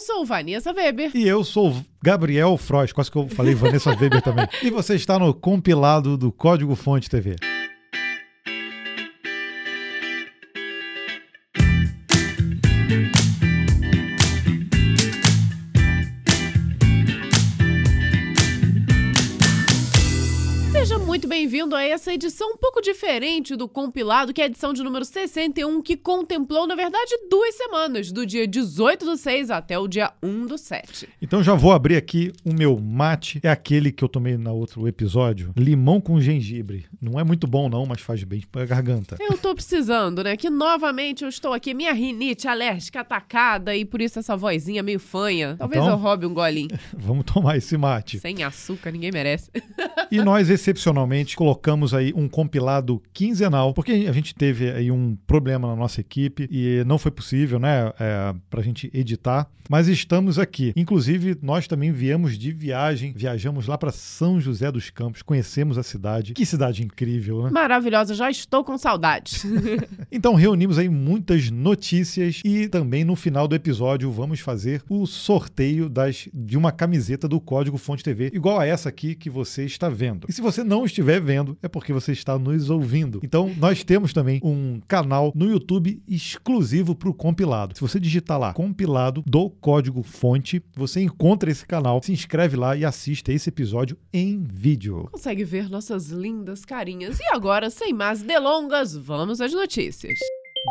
sou Vanessa Weber. E eu sou Gabriel Frost, quase que eu falei Vanessa Weber também. E você está no compilado do Código Fonte TV. A essa edição um pouco diferente do compilado, que é a edição de número 61, que contemplou, na verdade, duas semanas, do dia 18 do 6 até o dia 1 do 7. Então já vou abrir aqui o meu mate, é aquele que eu tomei no outro episódio, limão com gengibre. Não é muito bom não, mas faz bem pra garganta. Eu tô precisando, né? Que novamente eu estou aqui, minha rinite alérgica atacada e por isso essa vozinha meio fanha. Talvez então, eu roube um golinho. Vamos tomar esse mate. Sem açúcar, ninguém merece. e nós, excepcionalmente, colocamos aí um compilado quinzenal, porque a gente teve aí um problema na nossa equipe e não foi possível, né, é, para a gente editar, mas estamos aqui. Inclusive, nós também viemos de viagem, viajamos lá para São José dos Campos, conhecemos a cidade. Que cidade incrível, né? Maravilhosa, já estou com saudades. então, reunimos aí muitas notícias e também no final do episódio vamos fazer o sorteio das, de uma camiseta do Código Fonte TV, igual a essa aqui que você está vendo. E se você não estiver vendo, é porque você está nos ouvindo. Então, nós temos também um canal no YouTube exclusivo para o compilado. Se você digitar lá compilado do código fonte, você encontra esse canal, se inscreve lá e assiste esse episódio em vídeo. Consegue ver nossas lindas carinhas. E agora, sem mais delongas, vamos às notícias.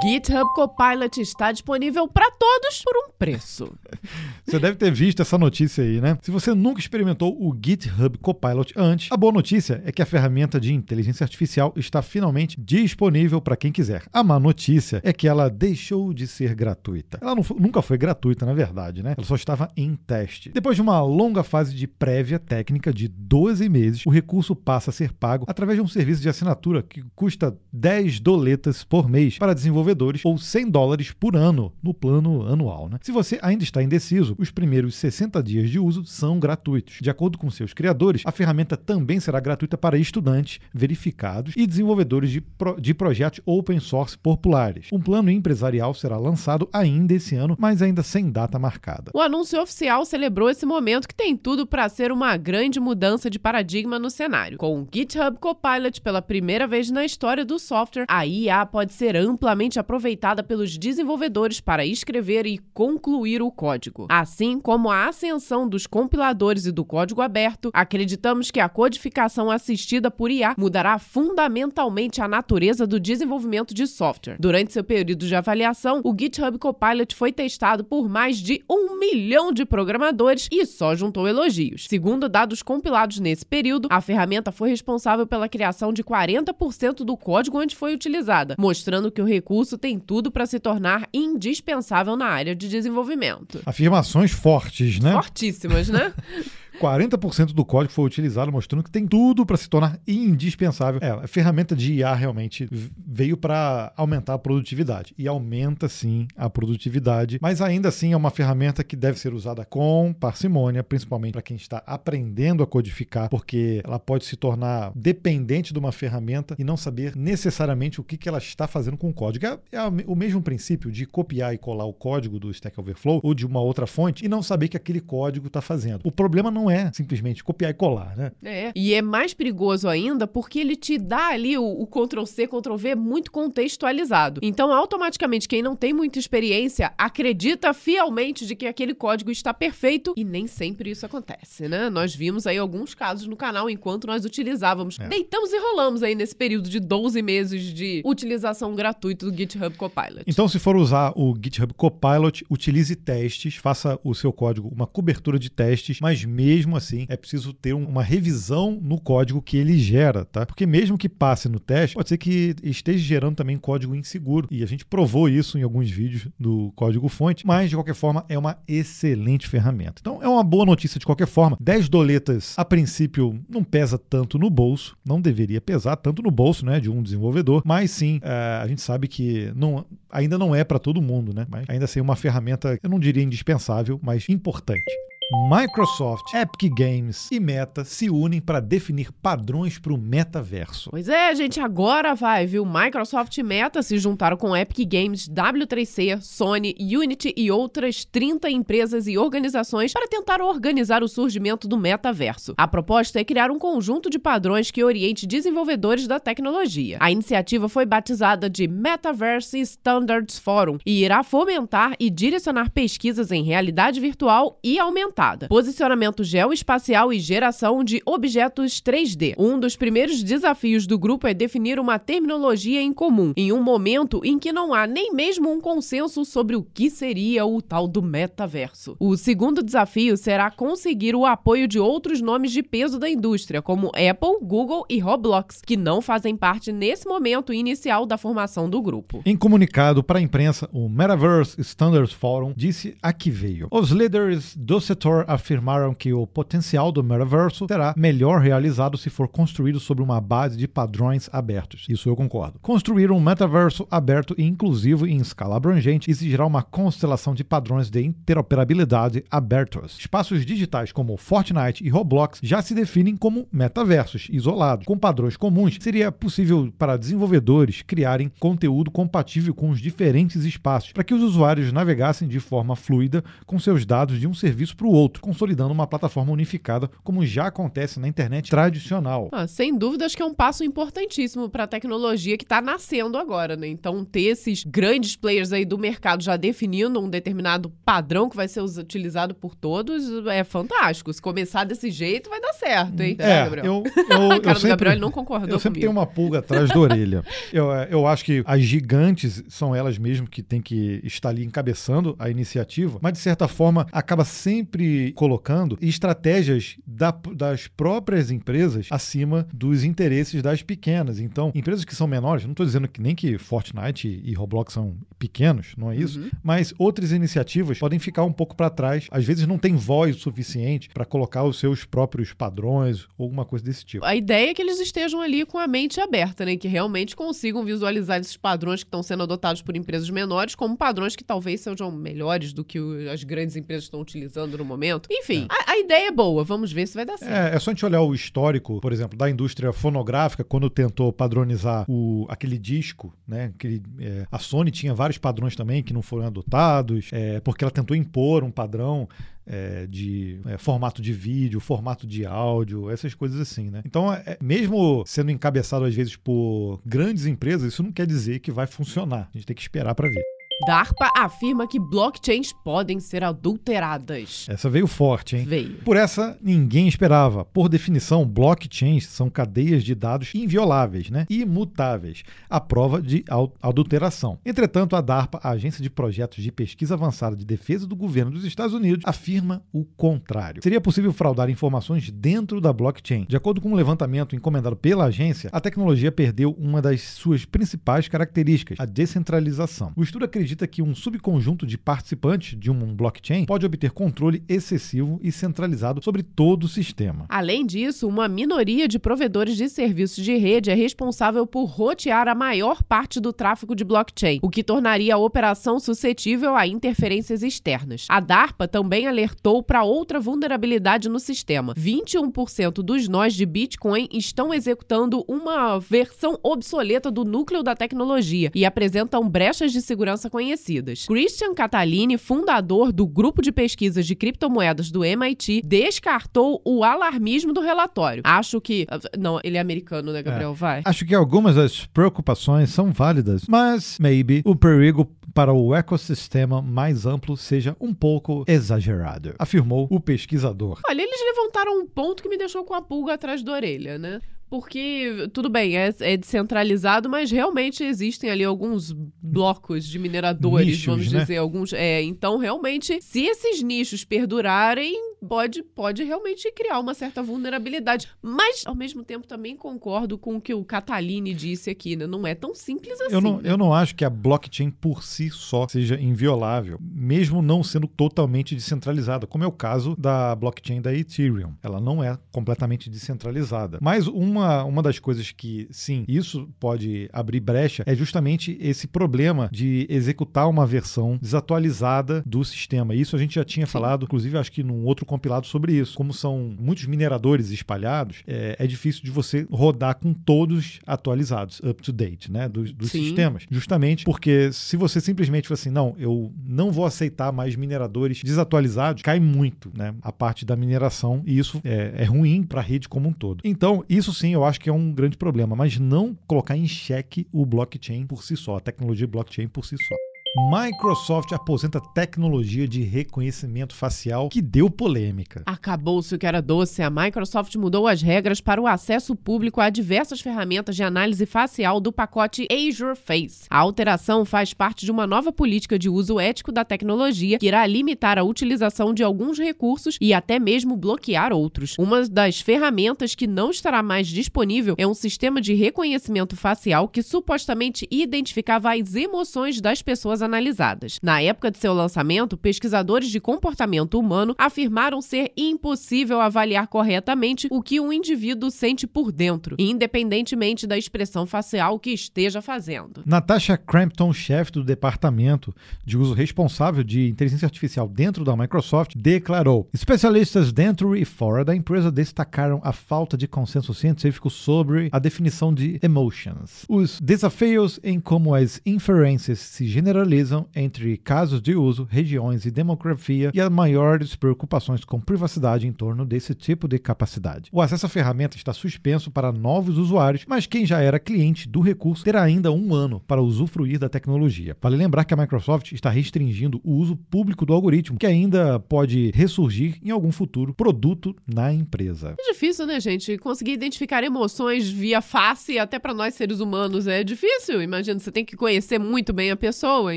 GitHub Copilot está disponível para todos por um preço. Você deve ter visto essa notícia aí, né? Se você nunca experimentou o GitHub Copilot antes, a boa notícia é que a ferramenta de inteligência artificial está finalmente disponível para quem quiser. A má notícia é que ela deixou de ser gratuita. Ela não, nunca foi gratuita, na verdade, né? Ela só estava em teste. Depois de uma longa fase de prévia técnica de 12 meses, o recurso passa a ser pago através de um serviço de assinatura que custa 10 doletas por mês para desenvolver desenvolvedores ou 100 dólares por ano no plano anual. Né? Se você ainda está indeciso, os primeiros 60 dias de uso são gratuitos. De acordo com seus criadores, a ferramenta também será gratuita para estudantes verificados e desenvolvedores de, pro de projetos open source populares. Um plano empresarial será lançado ainda esse ano, mas ainda sem data marcada. O anúncio oficial celebrou esse momento que tem tudo para ser uma grande mudança de paradigma no cenário. Com o GitHub Copilot pela primeira vez na história do software, a IA pode ser amplamente aproveitada pelos desenvolvedores para escrever e concluir o código. Assim como a ascensão dos compiladores e do código aberto, acreditamos que a codificação assistida por IA mudará fundamentalmente a natureza do desenvolvimento de software. Durante seu período de avaliação, o GitHub Copilot foi testado por mais de um milhão de programadores e só juntou elogios. Segundo dados compilados nesse período, a ferramenta foi responsável pela criação de 40% do código onde foi utilizada, mostrando que o recurso curso tem tudo para se tornar indispensável na área de desenvolvimento. Afirmações fortes, né? Fortíssimas, né? 40% do código foi utilizado, mostrando que tem tudo para se tornar indispensável. É, a ferramenta de IA realmente veio para aumentar a produtividade. E aumenta sim a produtividade, mas ainda assim é uma ferramenta que deve ser usada com parcimônia, principalmente para quem está aprendendo a codificar, porque ela pode se tornar dependente de uma ferramenta e não saber necessariamente o que, que ela está fazendo com o código. É, é o mesmo princípio de copiar e colar o código do Stack Overflow ou de uma outra fonte e não saber que aquele código está fazendo. O problema não é simplesmente copiar e colar, né? É. E é mais perigoso ainda porque ele te dá ali o, o Ctrl-C, Ctrl-V muito contextualizado. Então, automaticamente, quem não tem muita experiência acredita fielmente de que aquele código está perfeito e nem sempre isso acontece, né? Nós vimos aí alguns casos no canal enquanto nós utilizávamos. É. Deitamos e rolamos aí nesse período de 12 meses de utilização gratuita do GitHub Copilot. Então, se for usar o GitHub Copilot, utilize testes, faça o seu código uma cobertura de testes, mas mesmo mesmo assim é preciso ter uma revisão no código que ele gera, tá? Porque mesmo que passe no teste, pode ser que esteja gerando também código inseguro. E a gente provou isso em alguns vídeos do código fonte, mas de qualquer forma é uma excelente ferramenta. Então é uma boa notícia de qualquer forma. 10 doletas a princípio não pesa tanto no bolso, não deveria pesar tanto no bolso, né, de um desenvolvedor, mas sim, é, a gente sabe que não, ainda não é para todo mundo, né? Mas ainda assim é uma ferramenta, eu não diria indispensável, mas importante. Microsoft, Epic Games e Meta se unem para definir padrões para o metaverso. Pois é, gente, agora vai, viu? Microsoft e Meta se juntaram com Epic Games, W3C, Sony, Unity e outras 30 empresas e organizações para tentar organizar o surgimento do metaverso. A proposta é criar um conjunto de padrões que oriente desenvolvedores da tecnologia. A iniciativa foi batizada de Metaverse Standards Forum e irá fomentar e direcionar pesquisas em realidade virtual e aumentar posicionamento geoespacial e geração de objetos 3D. Um dos primeiros desafios do grupo é definir uma terminologia em comum, em um momento em que não há nem mesmo um consenso sobre o que seria o tal do metaverso. O segundo desafio será conseguir o apoio de outros nomes de peso da indústria, como Apple, Google e Roblox, que não fazem parte nesse momento inicial da formação do grupo. Em comunicado para a imprensa, o Metaverse Standards Forum disse a que veio. Os líderes do setor afirmaram que o potencial do metaverso será melhor realizado se for construído sobre uma base de padrões abertos. Isso eu concordo. Construir um metaverso aberto e inclusivo em escala abrangente exigirá uma constelação de padrões de interoperabilidade abertos. Espaços digitais como Fortnite e Roblox já se definem como metaversos isolados. Com padrões comuns, seria possível para desenvolvedores criarem conteúdo compatível com os diferentes espaços, para que os usuários navegassem de forma fluida com seus dados de um serviço para o outro, consolidando uma plataforma unificada, como já acontece na internet tradicional. Ah, sem dúvida, acho que é um passo importantíssimo para a tecnologia que está nascendo agora, né? Então, ter esses grandes players aí do mercado já definindo um determinado padrão que vai ser utilizado por todos é fantástico. Se começar desse jeito, vai dar certo, hein? É, Gabriel? Eu, eu, a cara eu do sempre, Gabriel não concordou Eu sempre comigo. tenho uma pulga atrás da orelha. Eu, é, eu acho que as gigantes são elas mesmo que têm que estar ali encabeçando a iniciativa, mas de certa forma acaba sempre colocando estratégias da- das próprias empresas acima dos interesses das pequenas. Então, empresas que são menores, não estou dizendo que nem que Fortnite e Roblox são pequenos, não é isso, Uhum. mas outras iniciativas podem ficar um pouco para trás. Às vezes não tem voz o suficiente para colocar os seus próprios padrões ou alguma coisa desse tipo. A ideia é que eles estejam ali com a mente aberta, né? Que realmente consigam visualizar esses padrões que estão sendo adotados por empresas menores como padrões que talvez sejam melhores do que as grandes empresas estão utilizando no momento. Enfim, a, a ideia é boa. Vamos ver se vai dar certo. É, é só a gente olhar o histórico, por exemplo, da indústria fonográfica, quando tentou padronizar o, aquele disco, né? Aquele, é, a Sony tinha vários padrões também que não foram adotados, é, porque ela tentou impor um padrão é, de é, formato de vídeo, formato de áudio, essas coisas assim, né? Então, é, mesmo sendo encabeçado às vezes por grandes empresas, isso não quer dizer que vai funcionar. A gente tem que esperar para ver. DARPA afirma que blockchains podem ser adulteradas. Essa veio forte, hein? Veio. Por essa, ninguém esperava. Por definição, blockchains são cadeias de dados invioláveis, né? imutáveis, à prova de adulteração. Entretanto, a DARPA, a Agência de Projetos de Pesquisa Avançada de Defesa do Governo dos Estados Unidos, afirma o contrário. Seria possível fraudar informações dentro da blockchain. De acordo com um levantamento encomendado pela agência, a tecnologia perdeu uma das suas principais características, a descentralização. O estudo acredita que um subconjunto de participantes de um blockchain pode obter controle excessivo e centralizado sobre todo o sistema. Além disso, uma minoria de provedores de serviços de rede é responsável por rotear a maior parte do tráfego de blockchain, o que tornaria a operação suscetível a interferências externas. A DARPA também alertou para outra vulnerabilidade no sistema. 21% dos nós de Bitcoin estão executando uma versão obsoleta do núcleo da tecnologia e apresentam brechas de segurança conhecidas. Christian Catalini, fundador do grupo de pesquisas de criptomoedas do MIT, descartou o alarmismo do relatório. Acho que. Não, ele é americano, né, Gabriel? Vai. Acho que algumas das preocupações são válidas, mas maybe o perigo para o ecossistema mais amplo seja um pouco exagerado, afirmou o pesquisador. Olha, eles levantaram um ponto que me deixou com a pulga atrás da orelha, né? Porque, tudo bem, é, é descentralizado, mas realmente existem ali alguns blocos de mineradores, Nichos, vamos né? dizer, alguns. É, então, realmente, se esses nichos perdurarem, pode, pode realmente criar uma certa vulnerabilidade. Mas, ao mesmo tempo, também concordo com o que o Catalini disse aqui, né? Não é tão simples assim. Eu não, né? eu não acho que a blockchain por si só seja inviolável, mesmo não sendo totalmente descentralizada, como é o caso da blockchain da Ethereum. Ela não é completamente descentralizada. Mas uma, uma das coisas que, sim, isso pode abrir brecha é justamente esse problema de executar uma versão desatualizada do sistema. Isso a gente já tinha falado, inclusive acho que num outro compilado sobre isso. Como são muitos mineradores espalhados, é, é difícil de você rodar com todos atualizados, up to date, né? Dos, dos sistemas. Justamente porque se você simplesmente for assim, não, eu não vou aceitar mais mineradores desatualizados, cai muito, né? A parte da mineração e isso é, é ruim para a rede como um todo. Então, isso sim eu acho que é um grande problema, mas não colocar em xeque o blockchain por si só, a tecnologia blockchain por si só. Microsoft aposenta tecnologia de reconhecimento facial que deu polêmica. Acabou-se o que era doce. A Microsoft mudou as regras para o acesso público a diversas ferramentas de análise facial do pacote Azure Face. A alteração faz parte de uma nova política de uso ético da tecnologia que irá limitar a utilização de alguns recursos e até mesmo bloquear outros. Uma das ferramentas que não estará mais disponível é um sistema de reconhecimento facial que supostamente identificava as emoções das pessoas pessoas analisadas. Na época de seu lançamento, pesquisadores de comportamento humano afirmaram ser impossível avaliar corretamente o que um indivíduo sente por dentro, independentemente da expressão facial que esteja fazendo. Natasha Crampton, chefe do departamento de uso responsável de inteligência artificial dentro da Microsoft, declarou: especialistas dentro e fora da empresa destacaram a falta de consenso científico sobre a definição de emotions, os desafios em como as inferências se generalizam generalizam entre casos de uso, regiões e demografia e as maiores preocupações com privacidade em torno desse tipo de capacidade. O acesso à ferramenta está suspenso para novos usuários, mas quem já era cliente do recurso terá ainda um ano para usufruir da tecnologia. Vale lembrar que a Microsoft está restringindo o uso público do algoritmo, que ainda pode ressurgir em algum futuro produto na empresa. É difícil, né, gente? Conseguir identificar emoções via face, até para nós seres humanos, é difícil. Imagina, você tem que conhecer muito bem a pessoa,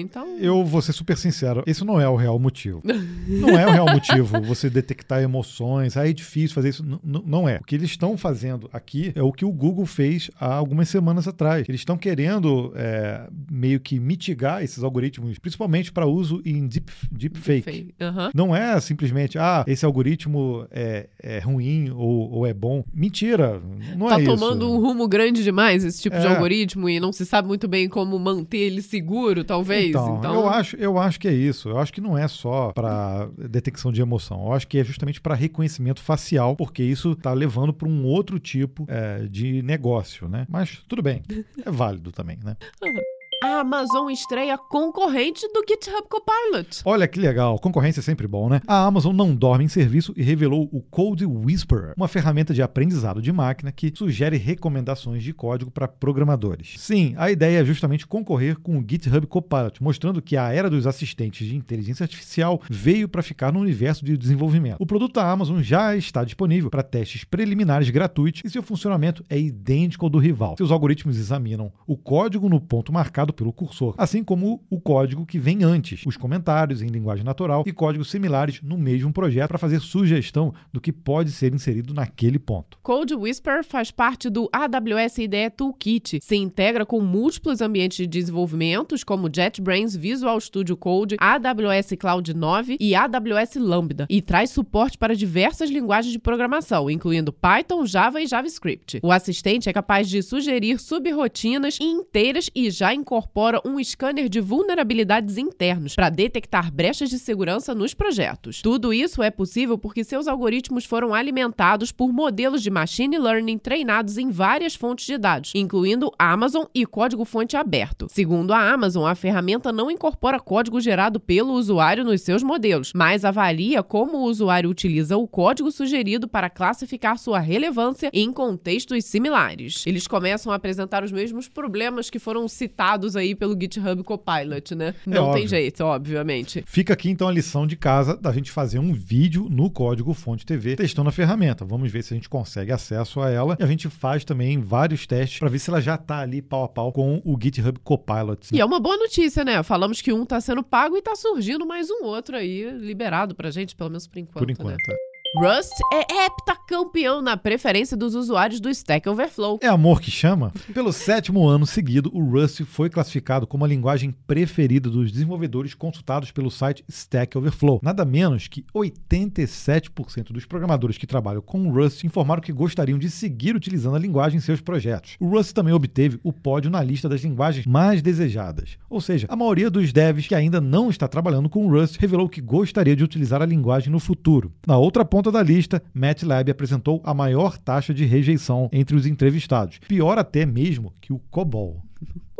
então. Eu vou ser super sincero, esse não é o real motivo. não é o real motivo você detectar emoções, aí é difícil fazer isso. N não é. O que eles estão fazendo aqui é o que o Google fez há algumas semanas atrás. Eles estão querendo é, meio que mitigar esses algoritmos, principalmente para uso em deep, deepfake. Deep uhum. Não é simplesmente, ah, esse algoritmo é, é ruim ou, ou, é bom. Mentira, não tá é isso. Tá tomando um rumo grande demais esse tipo é. de algoritmo e não se sabe muito bem como manter ele seguro, talvez. Então, então, Eu, acho, eu acho que é isso. Eu acho que não é só para detecção de emoção. Eu acho que é justamente para reconhecimento facial, porque isso está levando para um outro tipo é, de negócio, né? Mas tudo bem, é válido também, né? a Amazon estreia concorrente do GitHub Copilot. Olha que legal, concorrência é sempre bom, né? A Amazon não dorme em serviço e revelou o Code Whisperer, uma ferramenta de aprendizado de máquina que sugere recomendações de código para programadores. Sim, a ideia é justamente concorrer com o GitHub Copilot, mostrando que a era dos assistentes de inteligência artificial veio para ficar no universo de desenvolvimento. O produto da Amazon já está disponível para testes preliminares gratuitos e seu funcionamento é idêntico ao do rival. Seus algoritmos examinam o código no ponto marcado pelo cursor, assim como o código que vem antes, os comentários em linguagem natural e códigos similares no mesmo projeto para fazer sugestão do que pode ser inserido naquele ponto. Code Whisper faz parte do AWS IDE Toolkit, se integra com múltiplos ambientes de desenvolvimento, como JetBrains, Visual Studio Code, AWS Cloud 9 e AWS Lambda, e traz suporte para diversas linguagens de programação, incluindo Python, Java e JavaScript. O assistente é capaz de sugerir subrotinas inteiras e já incorpora incorpora um scanner de vulnerabilidades internos para detectar brechas de segurança nos projetos. Tudo isso é possível porque seus algoritmos foram alimentados por modelos de machine learning treinados em várias fontes de dados, incluindo Amazon e código-fonte aberto. Segundo a Amazon, a ferramenta não incorpora código gerado pelo usuário nos seus modelos, mas avalia como o usuário utiliza o código sugerido para classificar sua relevância em contextos similares. Eles começam a apresentar os mesmos problemas que foram citados aí pelo GitHub Copilot, né? É Não tem jeito, obviamente. Fica aqui então a lição de casa da gente fazer um vídeo no código Fonte TV testando a ferramenta. Vamos ver se a gente consegue acesso a ela e a gente faz também vários testes para ver se ela já está ali pau a pau com o GitHub Copilot. E é uma boa notícia, né? Falamos que um está sendo pago e está surgindo mais um outro aí liberado pra gente, pelo menos por enquanto. Por enquanto. Né? É. Rust é heptacampeão na preferência dos usuários do Stack Overflow. É amor que chama? Pelo sétimo ano seguido, o Rust foi classificado como a linguagem preferida dos desenvolvedores consultados pelo site Stack Overflow. Nada menos que 87% dos programadores que trabalham com Rust informaram que gostariam de seguir utilizando a linguagem em seus projetos. O Rust também obteve o pódio na lista das linguagens mais desejadas. Ou seja, a maioria dos devs que ainda não está trabalhando com o Rust revelou que gostaria de utilizar a linguagem no futuro. Na outra ponta da lista, MATLAB apresentou a maior taxa de rejeição entre os entrevistados, pior até mesmo que o COBOL.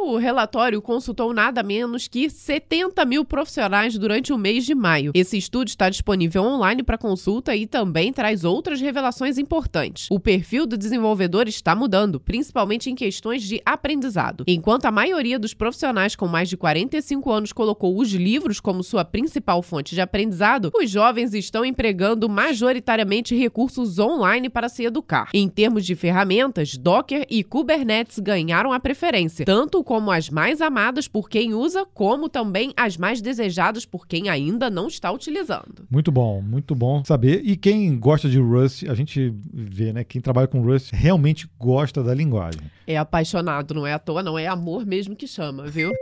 O relatório consultou nada menos que 70 mil profissionais durante o mês de maio. Esse estudo está disponível online para consulta e também traz outras revelações importantes. O perfil do desenvolvedor está mudando, principalmente em questões de aprendizado. Enquanto a maioria dos profissionais com mais de 45 anos colocou os livros como sua principal fonte de aprendizado, os jovens estão empregando majoritariamente recursos online para se educar. Em termos de ferramentas, Docker e Kubernetes ganharam a preferência, tanto como as mais amadas por quem usa, como também as mais desejadas por quem ainda não está utilizando. Muito bom, muito bom saber. E quem gosta de Rust, a gente vê, né? Quem trabalha com Rust realmente gosta da linguagem. É apaixonado, não é à toa, não é amor mesmo que chama, viu?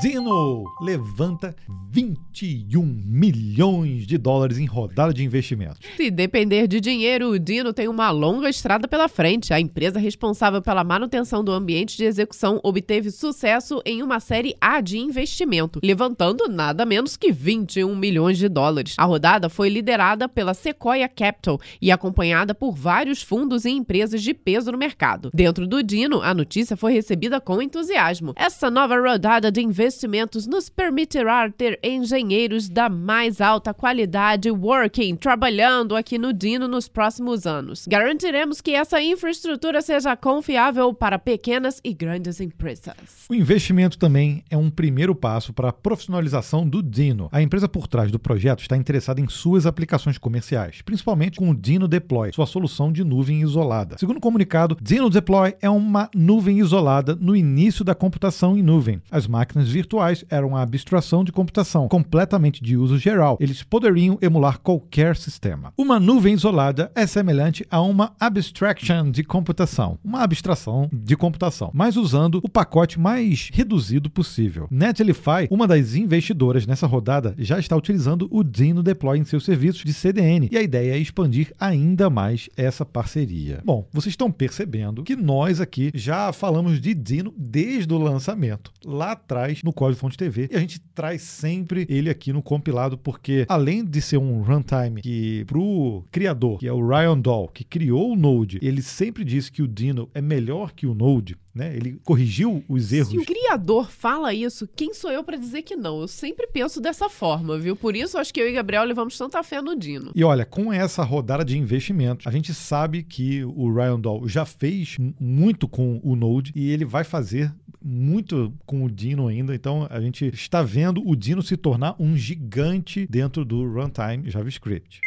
Dino levanta 21 milhões de dólares em rodada de investimentos. Se depender de dinheiro, o Dino tem uma longa estrada pela frente. A empresa responsável pela manutenção do ambiente de execução obteve sucesso em uma série A de investimento, levantando nada menos que 21 milhões de dólares. A rodada foi liderada pela Sequoia Capital e acompanhada por vários fundos e empresas de peso no mercado. Dentro do Dino, a notícia foi recebida com entusiasmo. Essa nova rodada de investimentos nos permitirá ter engenheiros da mais alta qualidade working, trabalhando aqui no Dino nos próximos anos. Garantiremos que essa infraestrutura seja confiável para pequenas e grandes empresas. O investimento também é um primeiro passo para a profissionalização do Dino. A empresa por trás do projeto está interessada em suas aplicações comerciais, principalmente com o Dino Deploy, sua solução de nuvem isolada. Segundo o comunicado, Dino Deploy é uma nuvem isolada no início da computação em nuvem. As máquinas virtuais eram a abstração de computação, completamente de uso geral. Eles poderiam emular qualquer sistema. Uma nuvem isolada é semelhante a uma abstraction de computação, uma abstração de computação, mas usando o pacote mais reduzido possível. Netlify, uma das investidoras nessa rodada, já está utilizando o Dino Deploy em seus serviços de CDN e a ideia é expandir ainda mais essa parceria. Bom, vocês estão percebendo que nós aqui já falamos de Dino desde o lançamento, lá atrás no Código Fonte TV, e a gente traz sempre ele aqui no compilado porque além de ser um runtime que pro criador, que é o Ryan Dahl, que criou o Node, ele sempre disse que o Dino é melhor que o Node, né? Ele corrigiu os erros. Se o criador fala isso, quem sou eu para dizer que não? Eu sempre penso dessa forma, viu? Por isso acho que eu e Gabriel levamos tanta fé no Dino. E olha, com essa rodada de investimentos, a gente sabe que o Ryan Dahl já fez muito com o Node e ele vai fazer muito com o Dino ainda. Então a gente está vendo o Dino se tornar um gigante dentro do runtime JavaScript.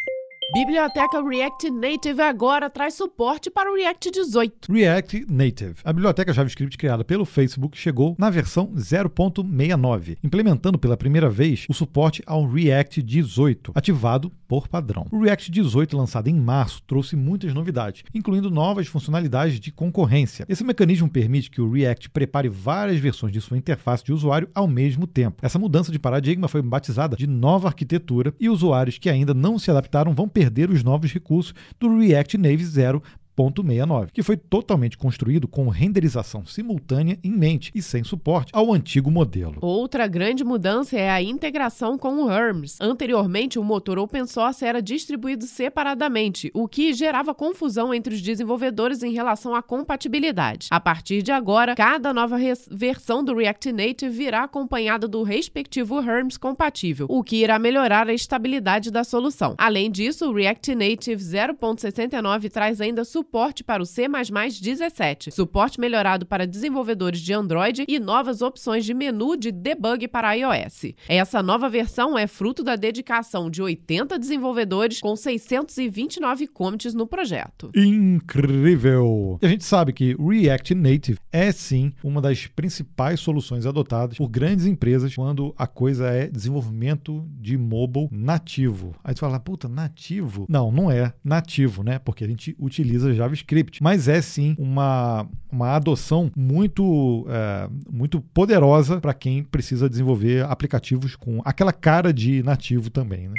Biblioteca React Native agora traz suporte para o React 18. React Native. A biblioteca JavaScript criada pelo Facebook chegou na versão 0.69, implementando pela primeira vez o suporte ao React 18, ativado por padrão. O React 18, lançado em março, trouxe muitas novidades, incluindo novas funcionalidades de concorrência. Esse mecanismo permite que o React prepare várias versões de sua interface de usuário ao mesmo tempo. Essa mudança de paradigma foi batizada de nova arquitetura e usuários que ainda não se adaptaram vão perder os novos recursos do React Native 0 .69, que foi totalmente construído com renderização simultânea em mente e sem suporte ao antigo modelo. Outra grande mudança é a integração com o Hermes. Anteriormente, o motor open source era distribuído separadamente, o que gerava confusão entre os desenvolvedores em relação à compatibilidade. A partir de agora, cada nova versão do React Native virá acompanhada do respectivo Hermes compatível, o que irá melhorar a estabilidade da solução. Além disso, o React Native 0.69 traz ainda suporte suporte para o C++ 17, suporte melhorado para desenvolvedores de Android e novas opções de menu de debug para iOS. Essa nova versão é fruto da dedicação de 80 desenvolvedores com 629 commits no projeto. Incrível! A gente sabe que React Native é sim uma das principais soluções adotadas por grandes empresas quando a coisa é desenvolvimento de mobile nativo. Aí tu fala, puta, nativo? Não, não é nativo, né? Porque a gente utiliza JavaScript, mas é sim uma, uma adoção muito, é, muito poderosa para quem precisa desenvolver aplicativos com aquela cara de nativo também, né?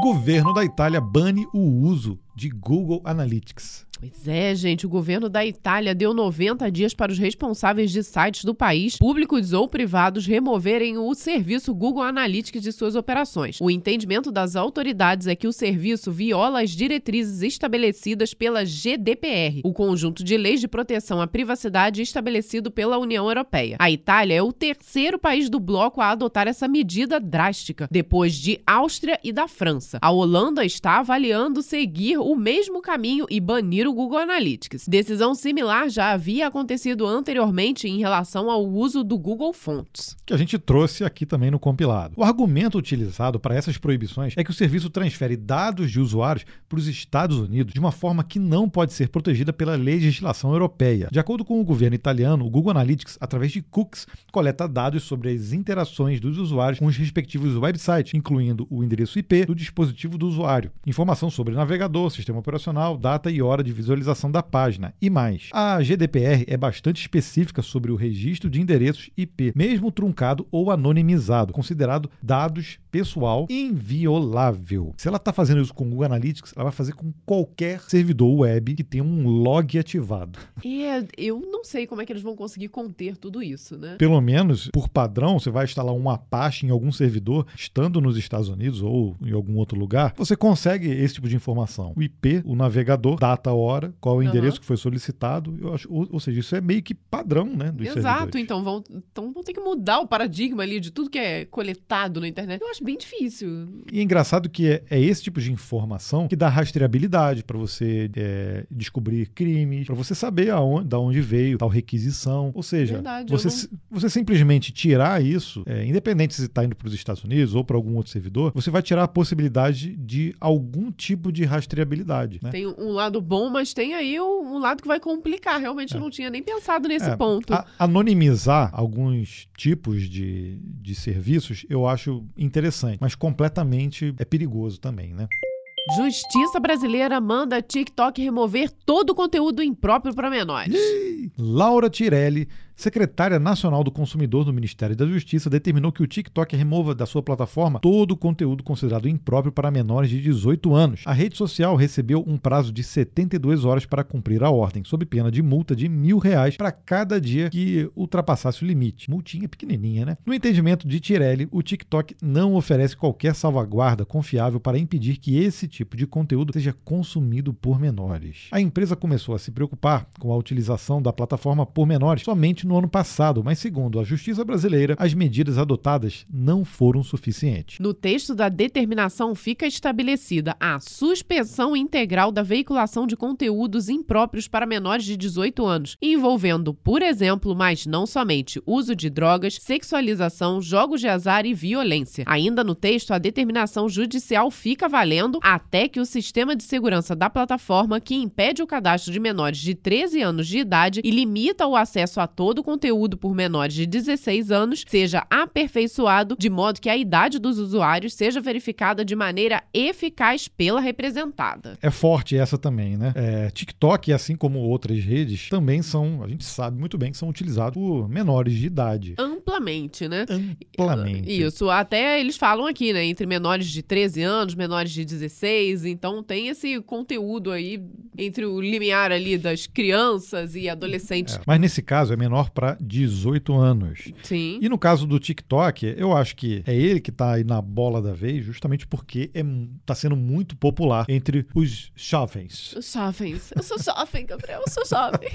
Governo da Itália bane o uso de Google Analytics. Pois é, gente, o governo da Itália deu 90 dias para os responsáveis de sites do país, públicos ou privados, removerem o serviço Google Analytics de suas operações. O entendimento das autoridades é que o serviço viola as diretrizes estabelecidas pela GDPR, o conjunto de leis de proteção à privacidade estabelecido pela União Europeia. A Itália é o terceiro país do bloco a adotar essa medida drástica, depois de Áustria e da França. A Holanda está avaliando seguir o mesmo caminho e banir o Google Analytics. Decisão similar já havia acontecido anteriormente em relação ao uso do Google Fonts. Que a gente trouxe aqui também no compilado. O argumento utilizado para essas proibições é que o serviço transfere dados de usuários para os Estados Unidos de uma forma que não pode ser protegida pela legislação europeia. De acordo com o governo italiano, o Google Analytics, através de cookies, coleta dados sobre as interações dos usuários com os respectivos websites, incluindo o endereço IP do dispositivo do usuário, informação sobre navegador, sistema operacional, data e hora de visualização da página e mais. A GDPR é bastante específica sobre o registro de endereços IP, mesmo truncado ou anonimizado, considerado dados pessoal inviolável. Se ela está fazendo isso com o Google Analytics, ela vai fazer com qualquer servidor web que tenha um log ativado. É, eu não sei como é que eles vão conseguir conter tudo isso, né? Pelo menos, por padrão, você vai instalar um Apache em algum servidor, estando nos Estados Unidos ou em algum outro lugar, você consegue esse tipo de informação. O IP, o navegador, data, hora, qual é o endereço uhum. que foi solicitado. Eu acho, ou, ou, seja, isso é meio que padrão, né? Dos Exato, então vão, então vão ter que mudar o paradigma ali de tudo que é coletado na internet. Eu acho bem difícil. E é engraçado que é, é esse tipo de informação que dá rastreabilidade para você é, descobrir crimes, para você saber aonde, da onde veio tal requisição. Ou seja, Verdade, você, não... você simplesmente tirar isso, é, independente se está indo para os Estados Unidos ou para algum outro servidor, você vai tirar a possibilidade de algum tipo de rastreabilidade. Né? Tem um lado bom, mas tem aí um, um lado que vai complicar. Realmente é. eu não tinha nem pensado nesse é, ponto. A, anonimizar alguns tipos de, de serviços eu acho interessante, mas completamente é perigoso também, né? Justiça brasileira manda TikTok remover todo o conteúdo impróprio para menores. Laura Tirelli secretária nacional do consumidor do Ministério da Justiça determinou que o TikTok remova da sua plataforma todo o conteúdo considerado impróprio para menores de 18 anos. A rede social recebeu um prazo de 72 horas para cumprir a ordem, sob pena de multa de mil reais para cada dia que ultrapassasse o limite. Multinha pequenininha, né? No entendimento de Tirelli, o TikTok não oferece qualquer salvaguarda confiável para impedir que esse tipo de conteúdo seja consumido por menores. A empresa começou a se preocupar com a utilização da plataforma por menores somente no ano passado, mas segundo a Justiça brasileira, as medidas adotadas não foram suficientes. No texto da determinação fica estabelecida a suspensão integral da veiculação de conteúdos impróprios para menores de 18 anos, envolvendo, por exemplo, mas não somente uso de drogas, sexualização, jogos de azar e violência. Ainda no texto, a determinação judicial fica valendo até que o sistema de segurança da plataforma, que impede o cadastro de menores de 13 anos de idade e limita o acesso a todo todo conteúdo por menores de 16 anos seja aperfeiçoado de modo que a idade dos usuários seja verificada de maneira eficaz pela representada. É forte essa também, né? É, TikTok, assim como outras redes, também são, a gente sabe muito bem que são utilizados por menores de idade. Amplamente, né? Amplamente. Isso, até eles falam aqui, né? Entre menores de 13 anos, menores de 16, então tem esse conteúdo aí entre o limiar ali das crianças e adolescentes. É, mas nesse caso é menor para 18 anos. Sim. E no caso do TikTok, eu acho que é ele que tá aí na bola da vez, justamente porque é, tá sendo muito popular entre os jovens. Os jovens. Eu sou jovem, Gabriel, eu sou jovem.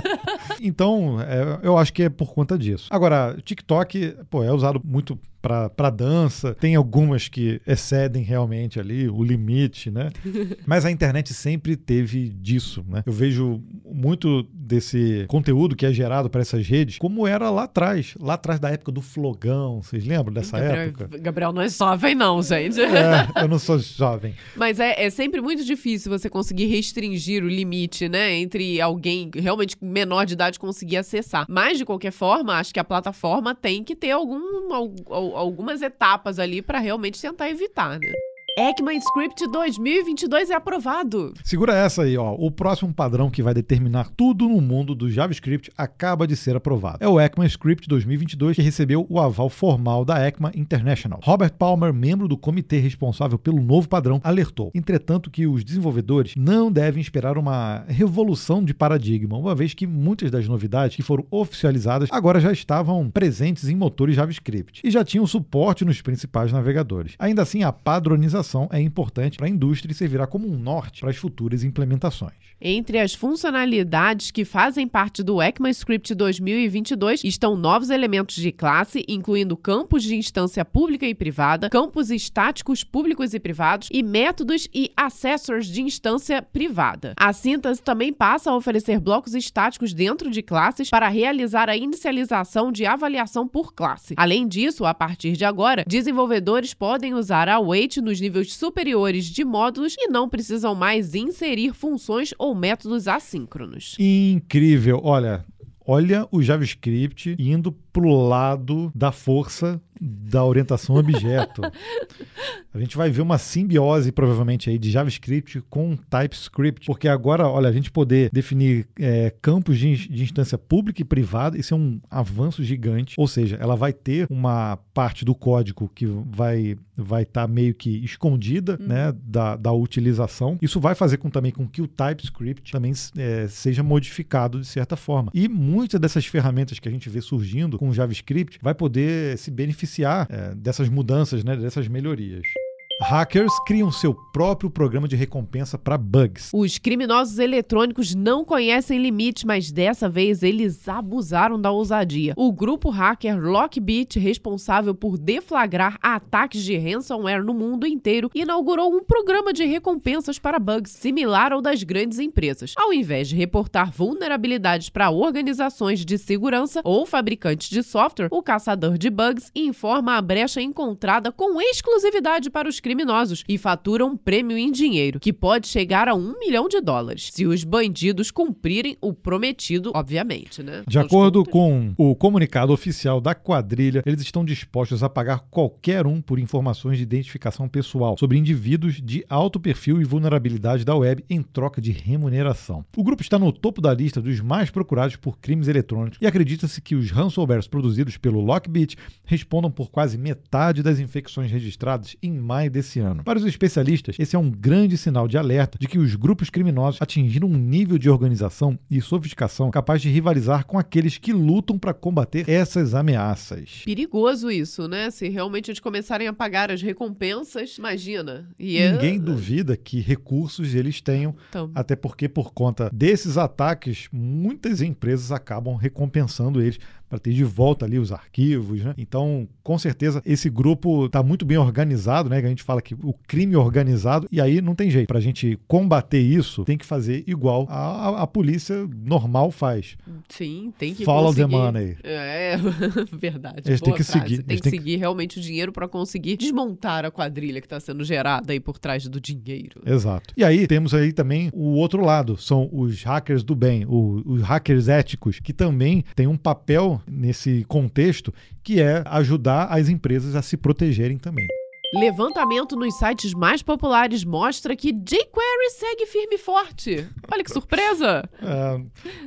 então, é, eu acho que é por conta disso. Agora, TikTok, pô, é usado muito para dança. Tem algumas que excedem realmente ali o limite, né? Mas a internet sempre teve disso, né? Eu vejo muito desse conteúdo que é gerado para essas redes como era lá atrás, lá atrás da época do flogão. Vocês lembram dessa Gabriel, época? Gabriel não é jovem, não, gente. É, eu não sou jovem. Mas é, é sempre muito difícil você conseguir restringir o limite, né? Entre alguém realmente menor de idade conseguir acessar. Mas, de qualquer forma, acho que a plataforma tem que ter algum, algum algumas etapas ali para realmente tentar evitar, né? ECMAScript 2022 é aprovado. Segura essa aí, ó. O próximo padrão que vai determinar tudo no mundo do JavaScript acaba de ser aprovado. É o ECMAScript 2022 que recebeu o aval formal da ECMA International. Robert Palmer, membro do comitê responsável pelo novo padrão, alertou, entretanto, que os desenvolvedores não devem esperar uma revolução de paradigma, uma vez que muitas das novidades que foram oficializadas agora já estavam presentes em motores JavaScript e já tinham suporte nos principais navegadores. Ainda assim, a padronização é importante para a indústria e servirá como um norte para as futuras implementações. Entre as funcionalidades que fazem parte do ECMAScript 2022 estão novos elementos de classe, incluindo campos de instância pública e privada, campos estáticos públicos e privados e métodos e accessors de instância privada. A síntese também passa a oferecer blocos estáticos dentro de classes para realizar a inicialização de avaliação por classe. Além disso, a partir de agora, desenvolvedores podem usar a nos níveis níveis superiores de módulos e não precisam mais inserir funções ou métodos assíncronos. Incrível! Olha, olha o JavaScript indo pro lado da força da orientação objeto. a gente vai ver uma simbiose, provavelmente, aí de JavaScript com TypeScript, porque agora, olha, a gente poder definir é, campos de, de, instância pública e privada, isso é um avanço gigante. Ou seja, ela vai ter uma parte do código que vai vai estar tá meio que escondida uhum. né, da, da utilização. Isso vai fazer com, também com que o TypeScript também é, seja modificado de certa forma. E muitas dessas ferramentas que a gente vê surgindo com JavaScript vai poder se beneficiar é, dessas mudanças, né, dessas melhorias. Hackers criam seu próprio programa de recompensa para bugs. Os criminosos eletrônicos não conhecem limites, mas dessa vez eles abusaram da ousadia. O grupo hacker Lockbit, responsável por deflagrar ataques de ransomware no mundo inteiro, inaugurou um programa de recompensas para bugs similar ao das grandes empresas. Ao invés de reportar vulnerabilidades para organizações de segurança ou fabricantes de software, o caçador de bugs informa a brecha encontrada com exclusividade para os criminosos e fatura um prêmio em dinheiro, que pode chegar a um milhão de dólares, se os bandidos cumprirem o prometido, obviamente, né? De acordo com o comunicado oficial da quadrilha, eles estão dispostos a pagar qualquer um por informações de identificação pessoal sobre indivíduos de alto perfil e vulnerabilidade da web em troca de remuneração. O grupo está no topo da lista dos mais procurados por crimes eletrônicos e acredita-se que os ransomwares produzidos pelo Lockbit respondam por quase metade das infecções registradas em maio desse ano. Para os especialistas, esse é um grande sinal de alerta de que os grupos criminosos atingiram um nível de organização e sofisticação capaz de rivalizar com aqueles que lutam para combater essas ameaças. Perigoso isso, né? Se realmente eles começarem a pagar as recompensas, imagina. E é Ninguém é... duvida que recursos eles tenham, então... até porque por conta desses ataques, muitas empresas acabam recompensando eles para ter de volta ali os arquivos, né? Então, com certeza, esse grupo está muito bem organizado, né? Que a gente fala que o crime organizado, e aí não tem jeito. Para a gente combater isso, tem que fazer igual a, a, a polícia normal faz. Sim, tem que Follow conseguir. the money. É, verdade. Eles têm que frase. seguir. Tem que seguir que... realmente o dinheiro para conseguir desmontar a quadrilha que está sendo gerada aí por trás do dinheiro. Exato. E aí temos aí também o outro lado, são os hackers do bem, o, os hackers éticos, que também têm um papel nesse contexto, que é ajudar as empresas a se protegerem também. Levantamento nos sites mais populares mostra que jQuery segue firme e forte. Olha que surpresa! É,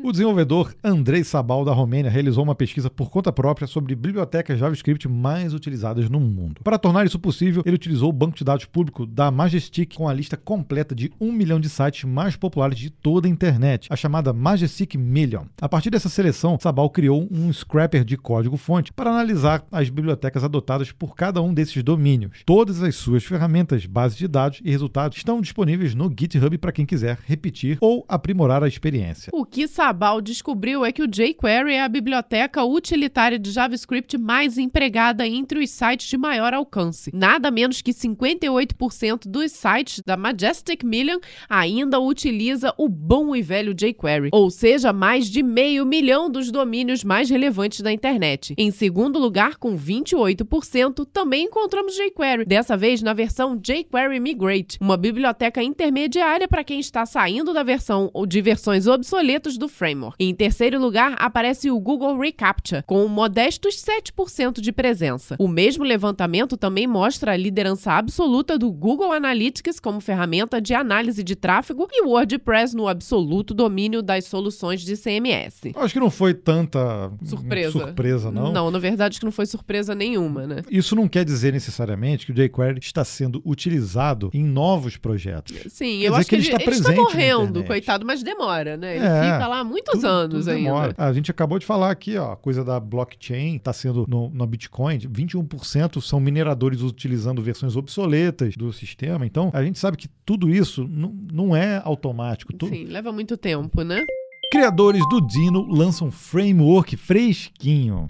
o desenvolvedor Andrei Sabal, da Romênia, realizou uma pesquisa por conta própria sobre bibliotecas JavaScript mais utilizadas no mundo. Para tornar isso possível, ele utilizou o banco de dados público da Majestic com a lista completa de um milhão de sites mais populares de toda a internet, a chamada Majestic Million. A partir dessa seleção, Sabal criou um scrapper de código-fonte para analisar as bibliotecas adotadas por cada um desses domínios. Todas as suas ferramentas, bases de dados e resultados estão disponíveis no GitHub para quem quiser repetir ou aprimorar a experiência. O que Sabal descobriu é que o jQuery é a biblioteca utilitária de JavaScript mais empregada entre os sites de maior alcance. Nada menos que 58% dos sites da Majestic Million ainda utiliza o bom e velho jQuery, ou seja, mais de meio milhão dos domínios mais relevantes da internet. Em segundo lugar, com 28%, também encontramos jQuery, dessa vez na versão jQuery Migrate, uma biblioteca intermediária para quem está saindo da versão ou de versões obsoletas do framework. Em terceiro lugar, aparece o Google Recaptcha, com modestos 7% de presença. O mesmo levantamento também mostra a liderança absoluta do Google Analytics como ferramenta de análise de tráfego e o WordPress no absoluto domínio das soluções de CMS. Acho que não foi tanta surpresa, surpresa não. Não, na verdade que não foi surpresa nenhuma, né? Isso não quer dizer necessariamente que o jQuery está sendo utilizado em novos projetos. Sim, quer eu acho que, ele, está, ele está morrendo, coitado, mas demora, né? Ele é, fica lá há muitos tudo, anos tudo ainda. Demora. A gente acabou de falar aqui, ó, a coisa da blockchain está sendo no, no Bitcoin, 21% são mineradores utilizando versões obsoletas do sistema. Então, a gente sabe que tudo isso não, é automático. Sim, leva muito tempo, né? Criadores do Dino lançam um framework fresquinho.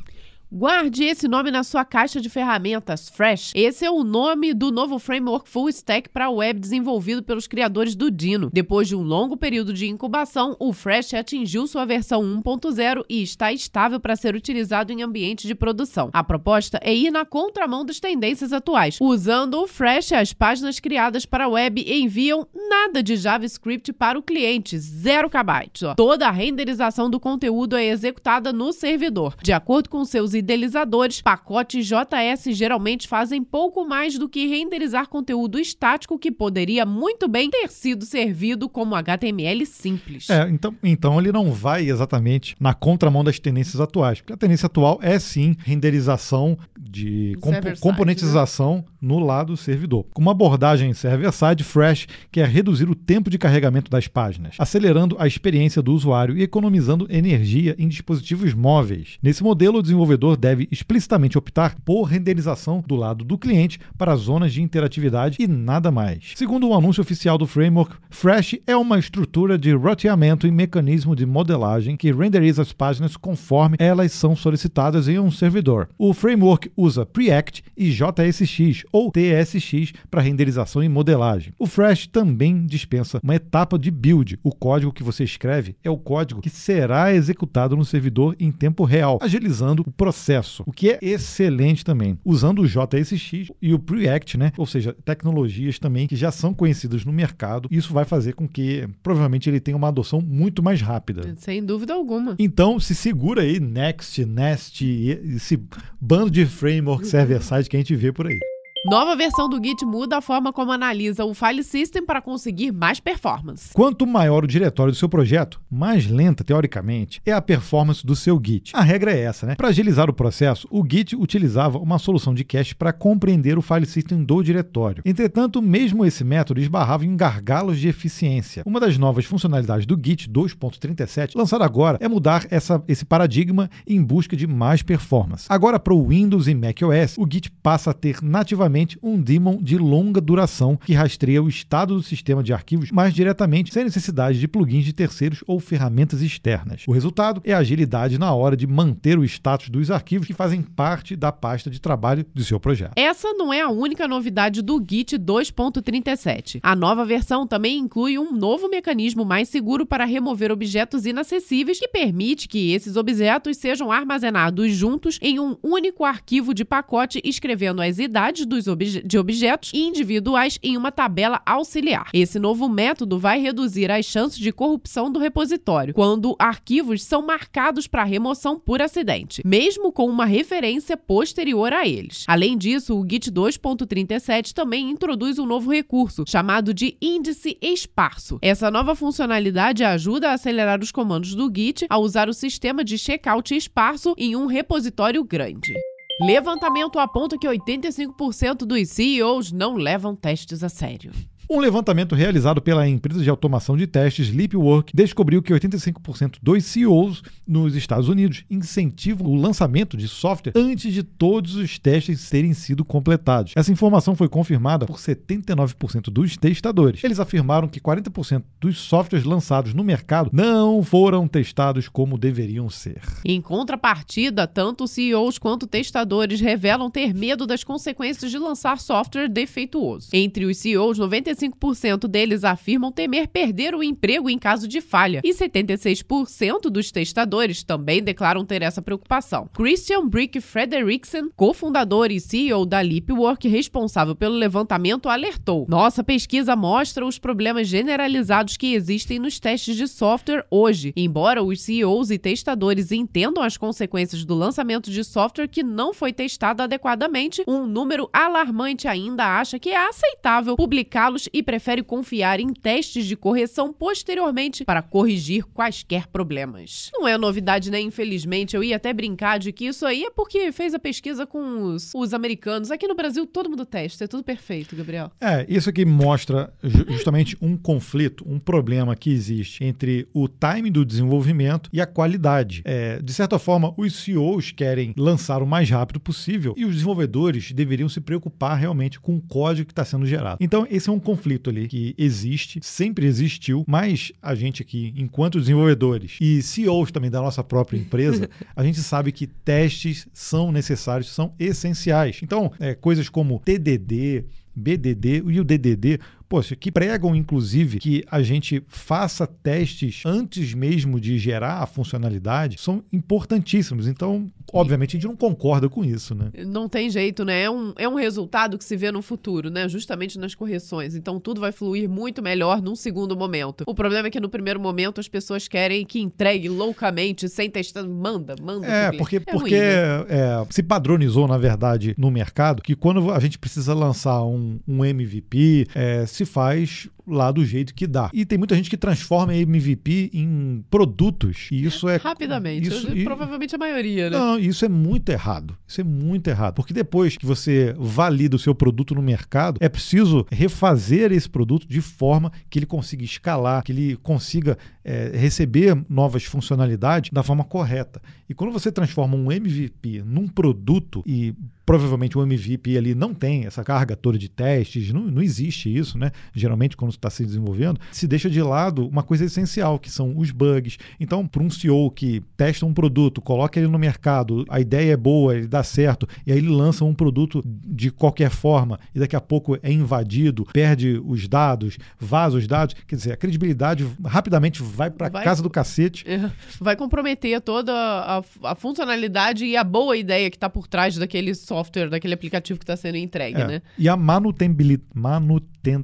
Guarde esse nome na sua caixa de ferramentas, Fresh. Esse é o nome do novo framework full stack para web desenvolvido pelos criadores do Dino. Depois de um longo período de incubação, o Fresh atingiu sua versão 1.0 e está estável para ser utilizado em ambiente de produção. A proposta é ir na contramão das tendências atuais. Usando o Fresh, as páginas criadas para web enviam nada de JavaScript para o cliente, zero kbytes. Toda a renderização do conteúdo é executada no servidor. De acordo com seus idealizadores, pacotes JS geralmente fazem pouco mais do que renderizar conteúdo estático que poderia muito bem ter sido servido como HTML simples. É, então, então ele não vai exatamente na contramão das tendências atuais, porque a tendência atual é sim renderização de comp componentização né? No lado servidor. Com uma abordagem server-side fresh, que é reduzir o tempo de carregamento das páginas, acelerando a experiência do usuário e economizando energia em dispositivos móveis. Nesse modelo, o desenvolvedor deve explicitamente optar por renderização do lado do cliente para zonas de interatividade e nada mais. Segundo o um anúncio oficial do framework, Fresh é uma estrutura de roteamento e mecanismo de modelagem que renderiza as páginas conforme elas são solicitadas em um servidor. O framework usa Preact e JSX ou TSX para renderização e modelagem. O Fresh também dispensa uma etapa de build. O código que você escreve é o código que será executado no servidor em tempo real, agilizando o processo, o que é excelente também. Usando o JSX e o Preact, né? Ou seja, tecnologias também que já são conhecidas no mercado. Isso vai fazer com que provavelmente ele tenha uma adoção muito mais rápida. Sem dúvida alguma. Então, se segura aí Next, Nest, esse bando de framework server-side que a gente vê por aí. Nova versão do Git muda a forma como analisa o file system para conseguir mais performance. Quanto maior o diretório do seu projeto, mais lenta, teoricamente, é a performance do seu Git. A regra é essa, né? Para agilizar o processo, o Git utilizava uma solução de cache para compreender o file system do diretório. Entretanto, mesmo esse método esbarrava em gargalos de eficiência. Uma das novas funcionalidades do Git 2.37, lançada agora, é mudar essa, esse paradigma em busca de mais performance. Agora, para o Windows e macOS, o Git passa a ter nativamente um daemon de longa duração que rastreia o estado do sistema de arquivos mais diretamente, sem necessidade de plugins de terceiros ou ferramentas externas. O resultado é a agilidade na hora de manter o status dos arquivos que fazem parte da pasta de trabalho do seu projeto. Essa não é a única novidade do Git 2.37. A nova versão também inclui um novo mecanismo mais seguro para remover objetos inacessíveis que permite que esses objetos sejam armazenados juntos em um único arquivo de pacote, escrevendo as idades dos obje de objetos individuais em uma tabela auxiliar. Esse novo método vai reduzir as chances de corrupção do repositório quando arquivos são marcados para remoção por acidente, mesmo com uma referência posterior a eles. Além disso, o Git 2.37 também introduz um novo recurso chamado de índice esparso. Essa nova funcionalidade ajuda a acelerar os comandos do Git a usar o sistema de checkout esparso em um repositório grande. Levantamento aponta que 85% dos CEOs não levam testes a sério. Um levantamento realizado pela empresa de automação de testes Leapwork descobriu que 85% dos CEOs nos Estados Unidos incentivam o lançamento de software antes de todos os testes terem sido completados. Essa informação foi confirmada por 79% dos testadores. Eles afirmaram que 40% dos softwares lançados no mercado não foram testados como deveriam ser. Em contrapartida, tanto CEOs quanto testadores revelam ter medo das consequências de lançar software defeituoso. Entre os CEOs, 95 55% deles afirmam temer perder o emprego em caso de falha, e 76% dos testadores também declaram ter essa preocupação. Christian Brick Frederiksen, cofundador e CEO da Leapwork, responsável pelo levantamento, alertou: Nossa pesquisa mostra os problemas generalizados que existem nos testes de software hoje. Embora os CEOs e testadores entendam as consequências do lançamento de software que não foi testado adequadamente, um número alarmante ainda acha que é aceitável publicá-los e prefere confiar em testes de correção posteriormente para corrigir quaisquer problemas. Não é novidade, né? Infelizmente, eu ia até brincar de que isso aí é porque fez a pesquisa com os, os americanos. Aqui no Brasil, todo mundo testa, é tudo perfeito, Gabriel. É, isso aqui mostra justamente um conflito, um problema que existe entre o time do desenvolvimento e a qualidade. É, de certa forma, os CEOs querem lançar o mais rápido possível e os desenvolvedores deveriam se preocupar realmente com o código que está sendo gerado. Então, esse é um conflito conflito ali que existe, sempre existiu, mas a gente aqui, enquanto desenvolvedores e CEOs também da nossa própria empresa, a gente sabe que testes são necessários, são essenciais. Então, é, coisas como TDD, BDD e o DDD poxa, que pregam inclusive que a gente faça testes antes mesmo de gerar a funcionalidade, são importantíssimos. Então, obviamente, a gente não concorda com isso, né? Não tem jeito, né? É um, é um resultado que se vê no futuro, né? Justamente nas correções. Então, tudo vai fluir muito melhor num segundo momento. O problema é que no primeiro momento as pessoas querem que entregue loucamente, sem testar. Manda, manda. É, porque, é porque ruim, né? é, se padronizou, na verdade, no mercado que quando a gente precisa lançar um, um MVP, é, se faz lá do jeito que dá. E tem muita gente que transforma MVP em produtos. E isso é. Rapidamente. Isso, e, provavelmente a maioria, né? Não, isso é muito errado. Isso é muito errado. Porque depois que você valida o seu produto no mercado, é preciso refazer esse produto de forma que ele consiga escalar, que ele consiga é, receber novas funcionalidades da forma correta. E quando você transforma um MVP num produto e provavelmente o MVP ali não tem essa carga toda de testes, não, não existe isso, né? Geralmente, quando está se desenvolvendo, se deixa de lado uma coisa essencial, que são os bugs. Então, para um CEO que testa um produto, coloca ele no mercado, a ideia é boa, ele dá certo, e aí ele lança um produto de qualquer forma, e daqui a pouco é invadido, perde os dados, vaza os dados, quer dizer, a credibilidade rapidamente vai para casa do cacete. É, vai comprometer toda a, a, funcionalidade e a boa ideia que está por trás daquele software daquele aplicativo que está sendo entregue, é. né? E a manutabilidade. Manuten...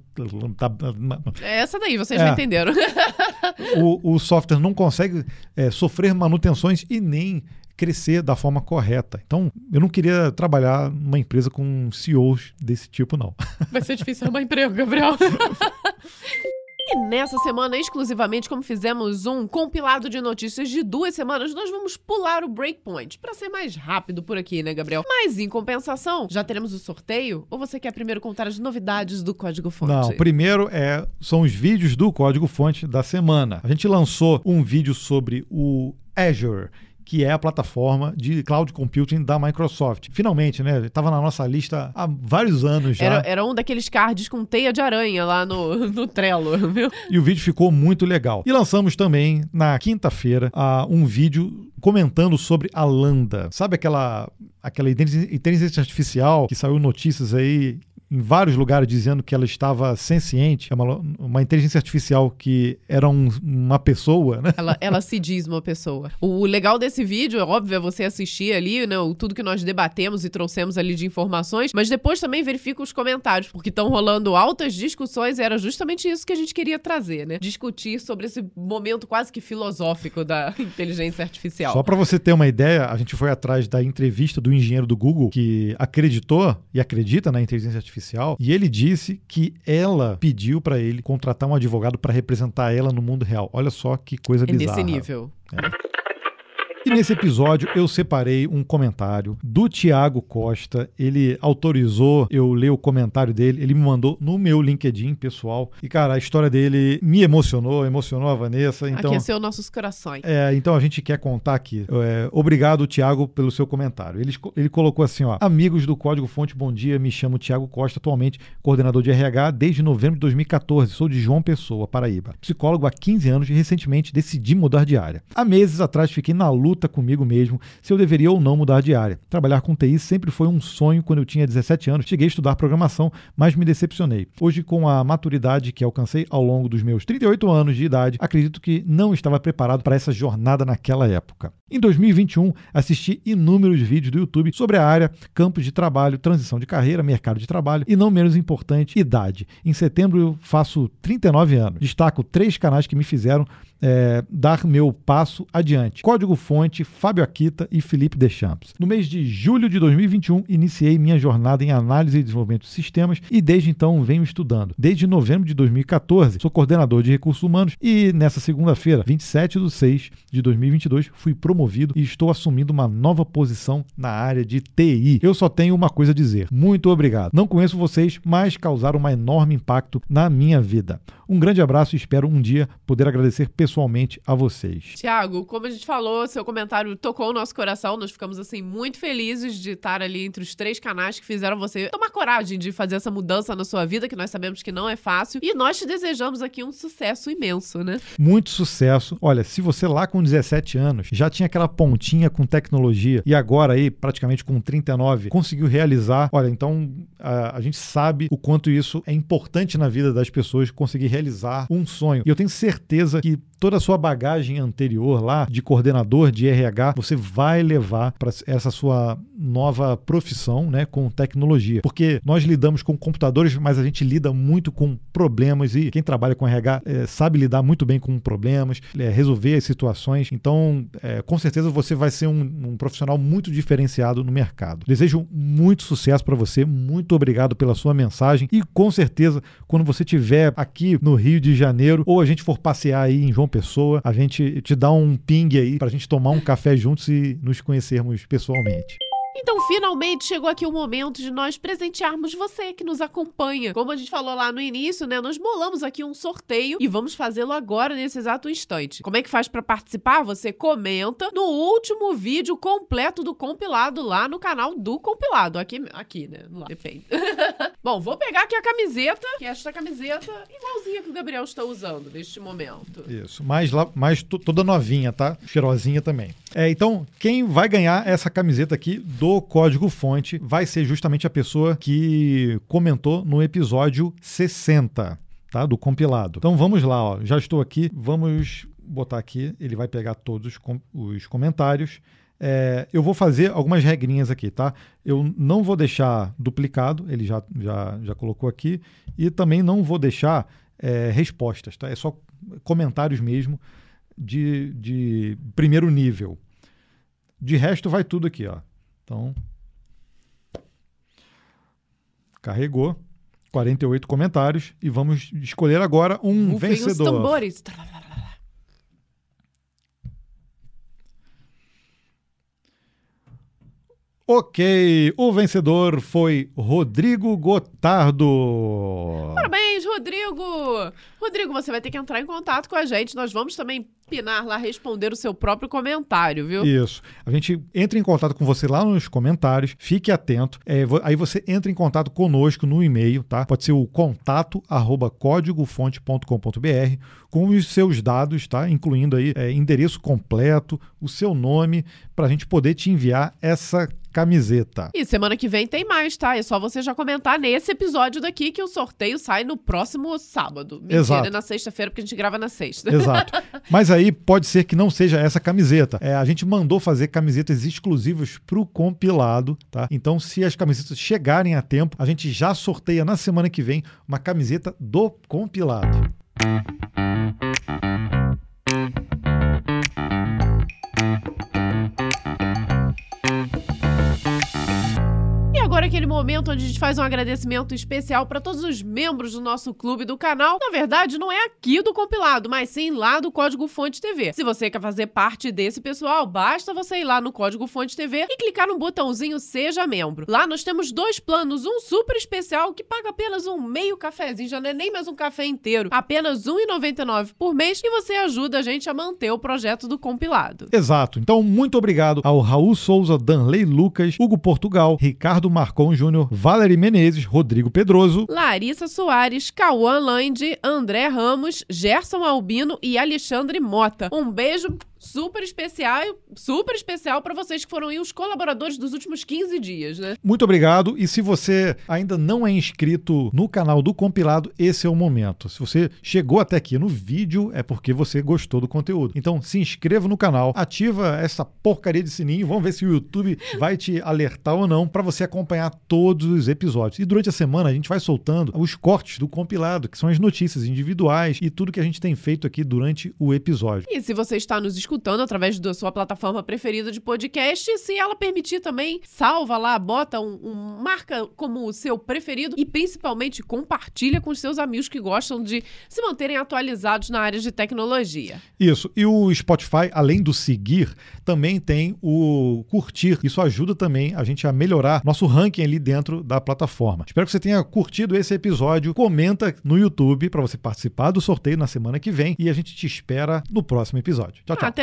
É essa daí, vocês é. entenderam. o, o software não consegue é, sofrer manutenções e nem crescer da forma correta. Então, eu não queria trabalhar numa empresa com CEOs desse tipo, não. Vai ser difícil arrumar emprego, Gabriel. E nessa semana, exclusivamente, como fizemos um compilado de notícias de duas semanas, nós vamos pular o breakpoint para ser mais rápido por aqui, né, Gabriel? Mas em compensação, já teremos o sorteio? Ou você quer primeiro contar as novidades do Código Fonte? Não, primeiro é, são os vídeos do Código Fonte da semana. A gente lançou um vídeo sobre o Azure que é a plataforma de cloud computing da Microsoft. Finalmente, né? Estava na nossa lista há vários anos já. Era, era, um daqueles cards com teia de aranha lá no, no Trello, viu? E o vídeo ficou muito legal. E lançamos também, na quinta-feira, um vídeo comentando sobre a Lambda. Sabe aquela, aquela inteligência artificial que saiu notícias aí em vários lugares dizendo que ela estava senciente, é uma, uma inteligência artificial que era um, uma pessoa, né? Ela, ela se diz uma pessoa. O legal desse vídeo, é óbvio, é você assistir ali, né? Tudo que nós debatemos e trouxemos ali de informações, mas depois também verifica os comentários, porque estão rolando altas discussões e era justamente isso que a gente queria trazer, né? Discutir sobre esse momento quase que filosófico da inteligência artificial. Só para você ter uma ideia, a gente foi atrás da entrevista do engenheiro do Google que acreditou e acredita na inteligência artificial e ele disse que ela pediu para ele contratar um advogado para representar ela no mundo real. Olha só que coisa é bizarra. Nesse nível. É. E nesse episódio eu separei um comentário do Tiago Costa. Ele autorizou eu ler o comentário dele. Ele me mandou no meu LinkedIn pessoal. E, cara, a história dele me emocionou, emocionou a Vanessa. Então, Aqueceu nossos corações. É, então a gente quer contar aqui. É, obrigado, Tiago, pelo seu comentário. Ele, ele colocou assim: ó. Amigos do Código Fonte, bom dia. Me chamo Tiago Costa, atualmente coordenador de RH desde novembro de 2014. Sou de João Pessoa, Paraíba. Psicólogo há 15 anos e recentemente decidi mudar de área. Há meses atrás fiquei na luta luta comigo mesmo se eu deveria ou não mudar de área. Trabalhar com TI sempre foi um sonho quando eu tinha 17 anos. Cheguei a estudar programação, mas me decepcionei. Hoje, com a maturidade que alcancei ao longo dos meus 38 anos de idade, acredito que não estava preparado para essa jornada naquela época. Em 2021, assisti inúmeros vídeos do YouTube sobre a área, campos de trabalho, transição de carreira, mercado de trabalho e, não menos importante, idade. Em setembro, eu faço 39 anos. Destaco três canais que me fizeram é, dar meu passo adiante. Código Fonte, Fábio Akita e Felipe Deschamps. No mês de julho de 2021, iniciei minha jornada em análise e desenvolvimento de sistemas e desde então venho estudando. Desde novembro de 2014, sou coordenador de recursos humanos e nessa segunda-feira, 27 de 6 de 2022, fui promovido e estou assumindo uma nova posição na área de TI. Eu só tenho uma coisa a dizer. Muito obrigado. Não conheço vocês, mas causaram um enorme impacto na minha vida. Um grande abraço e espero um dia poder agradecer pessoalmente a vocês. Tiago, como a gente falou, seu comentário tocou o nosso coração. Nós ficamos assim muito felizes de estar ali entre os três canais que fizeram você tomar coragem de fazer essa mudança na sua vida, que nós sabemos que não é fácil. E nós te desejamos aqui um sucesso imenso, né? Muito sucesso. Olha, se você lá com 17 anos já tinha aquela pontinha com tecnologia e agora aí, praticamente com 39, conseguiu realizar, olha, então a, a gente sabe o quanto isso é importante na vida das pessoas conseguir realizar um sonho. E eu tenho certeza que toda a sua bagagem anterior lá de coordenador de RH, você vai levar para essa sua nova profissão, né, com tecnologia. Porque nós lidamos com computadores, mas a gente lida muito com problemas e quem trabalha com RH é, sabe lidar muito bem com problemas, é, resolver as situações. Então, é, com certeza você vai ser um, um profissional muito diferenciado no mercado. Desejo muito sucesso para você, muito obrigado pela sua mensagem e com certeza quando você estiver aqui no Rio de Janeiro ou a gente for passear aí em João Pessoa, a gente te dá um ping aí para a gente tomar um café juntos e nos conhecermos pessoalmente. Então, finalmente chegou aqui o momento de nós presentearmos você que nos acompanha. Como a gente falou lá no início, né? Nós bolamos aqui um sorteio e vamos fazê-lo agora nesse exato instante. Como é que faz para participar? Você comenta no último vídeo completo do compilado lá no canal do compilado. Aqui, aqui, né? Lá, depende. Bom, vou pegar aqui a camiseta, que é esta camiseta igualzinha que o Gabriel está usando neste momento. Isso, mais, lá, mais toda novinha, tá? Cheirosinha também. É, então, quem vai ganhar essa camiseta aqui do código fonte vai ser justamente a pessoa que comentou no episódio 60, tá? Do compilado. Então vamos lá, ó. Já estou aqui, vamos botar aqui, ele vai pegar todos os, com os comentários. É, eu vou fazer algumas regrinhas aqui, tá? Eu não vou deixar duplicado, ele já, já, já colocou aqui, e também não vou deixar é, respostas, tá? É só comentários mesmo de, de primeiro nível. De resto, vai tudo aqui, ó. Então, carregou 48 comentários e vamos escolher agora um vencedor. Os tambores. Ok, o vencedor foi Rodrigo Gotardo. Parabéns, Rodrigo! Rodrigo, você vai ter que entrar em contato com a gente. Nós vamos também pinar lá, responder o seu próprio comentário, viu? Isso. A gente entra em contato com você lá nos comentários, fique atento. É, aí você entra em contato conosco no e-mail, tá? Pode ser o contato arroba códigofonte.com.br com os seus dados, tá? Incluindo aí é, endereço completo, o seu nome, para a gente poder te enviar essa camiseta. E semana que vem tem mais, tá? É só você já comentar nesse episódio daqui que o sorteio sai no próximo sábado. Mentira, Exato. na sexta-feira, porque a gente grava na sexta. Exato. Mas aí pode ser que não seja essa camiseta. É, a gente mandou fazer camisetas exclusivas pro compilado, tá? Então, se as camisetas chegarem a tempo, a gente já sorteia na semana que vem uma camiseta do compilado. agora aquele momento onde a gente faz um agradecimento especial para todos os membros do nosso clube do canal. Na verdade, não é aqui do compilado, mas sim lá do Código Fonte TV. Se você quer fazer parte desse pessoal, basta você ir lá no Código Fonte TV e clicar no botãozinho Seja Membro. Lá nós temos dois planos, um super especial que paga apenas um meio cafezinho, já não é nem mais um café inteiro, apenas R$ 1,99 por mês e você ajuda a gente a manter o projeto do compilado. Exato. Então, muito obrigado ao Raul Souza, Danley Lucas, Hugo Portugal, Ricardo Júnior, Valerie Menezes, Rodrigo Pedroso, Larissa Soares, Cauã Lande, André Ramos, Gerson Albino e Alexandre Mota. Um beijo super especial, super especial para vocês que foram aí os colaboradores dos últimos 15 dias, né? Muito obrigado. E se você ainda não é inscrito no canal do Compilado, esse é o momento. Se você chegou até aqui no vídeo, é porque você gostou do conteúdo. Então se inscreva no canal, ativa essa porcaria de sininho, vamos ver se o YouTube vai te alertar ou não para você acompanhar todos os episódios. E durante a semana a gente vai soltando os cortes do compilado, que são as notícias individuais e tudo que a gente tem feito aqui durante o episódio. E se você está nos escutando escutando através da sua plataforma preferida de podcast. Se ela permitir também, salva lá, bota um, um marca como o seu preferido e principalmente compartilha com os seus amigos que gostam de se manterem atualizados na área de tecnologia. Isso. E o Spotify, além do seguir, também tem o curtir. Isso ajuda também a gente a melhorar nosso ranking ali dentro da plataforma. Espero que você tenha curtido esse episódio. Comenta no YouTube para você participar do sorteio na semana que vem e a gente te espera no próximo episódio. Tchau, tchau.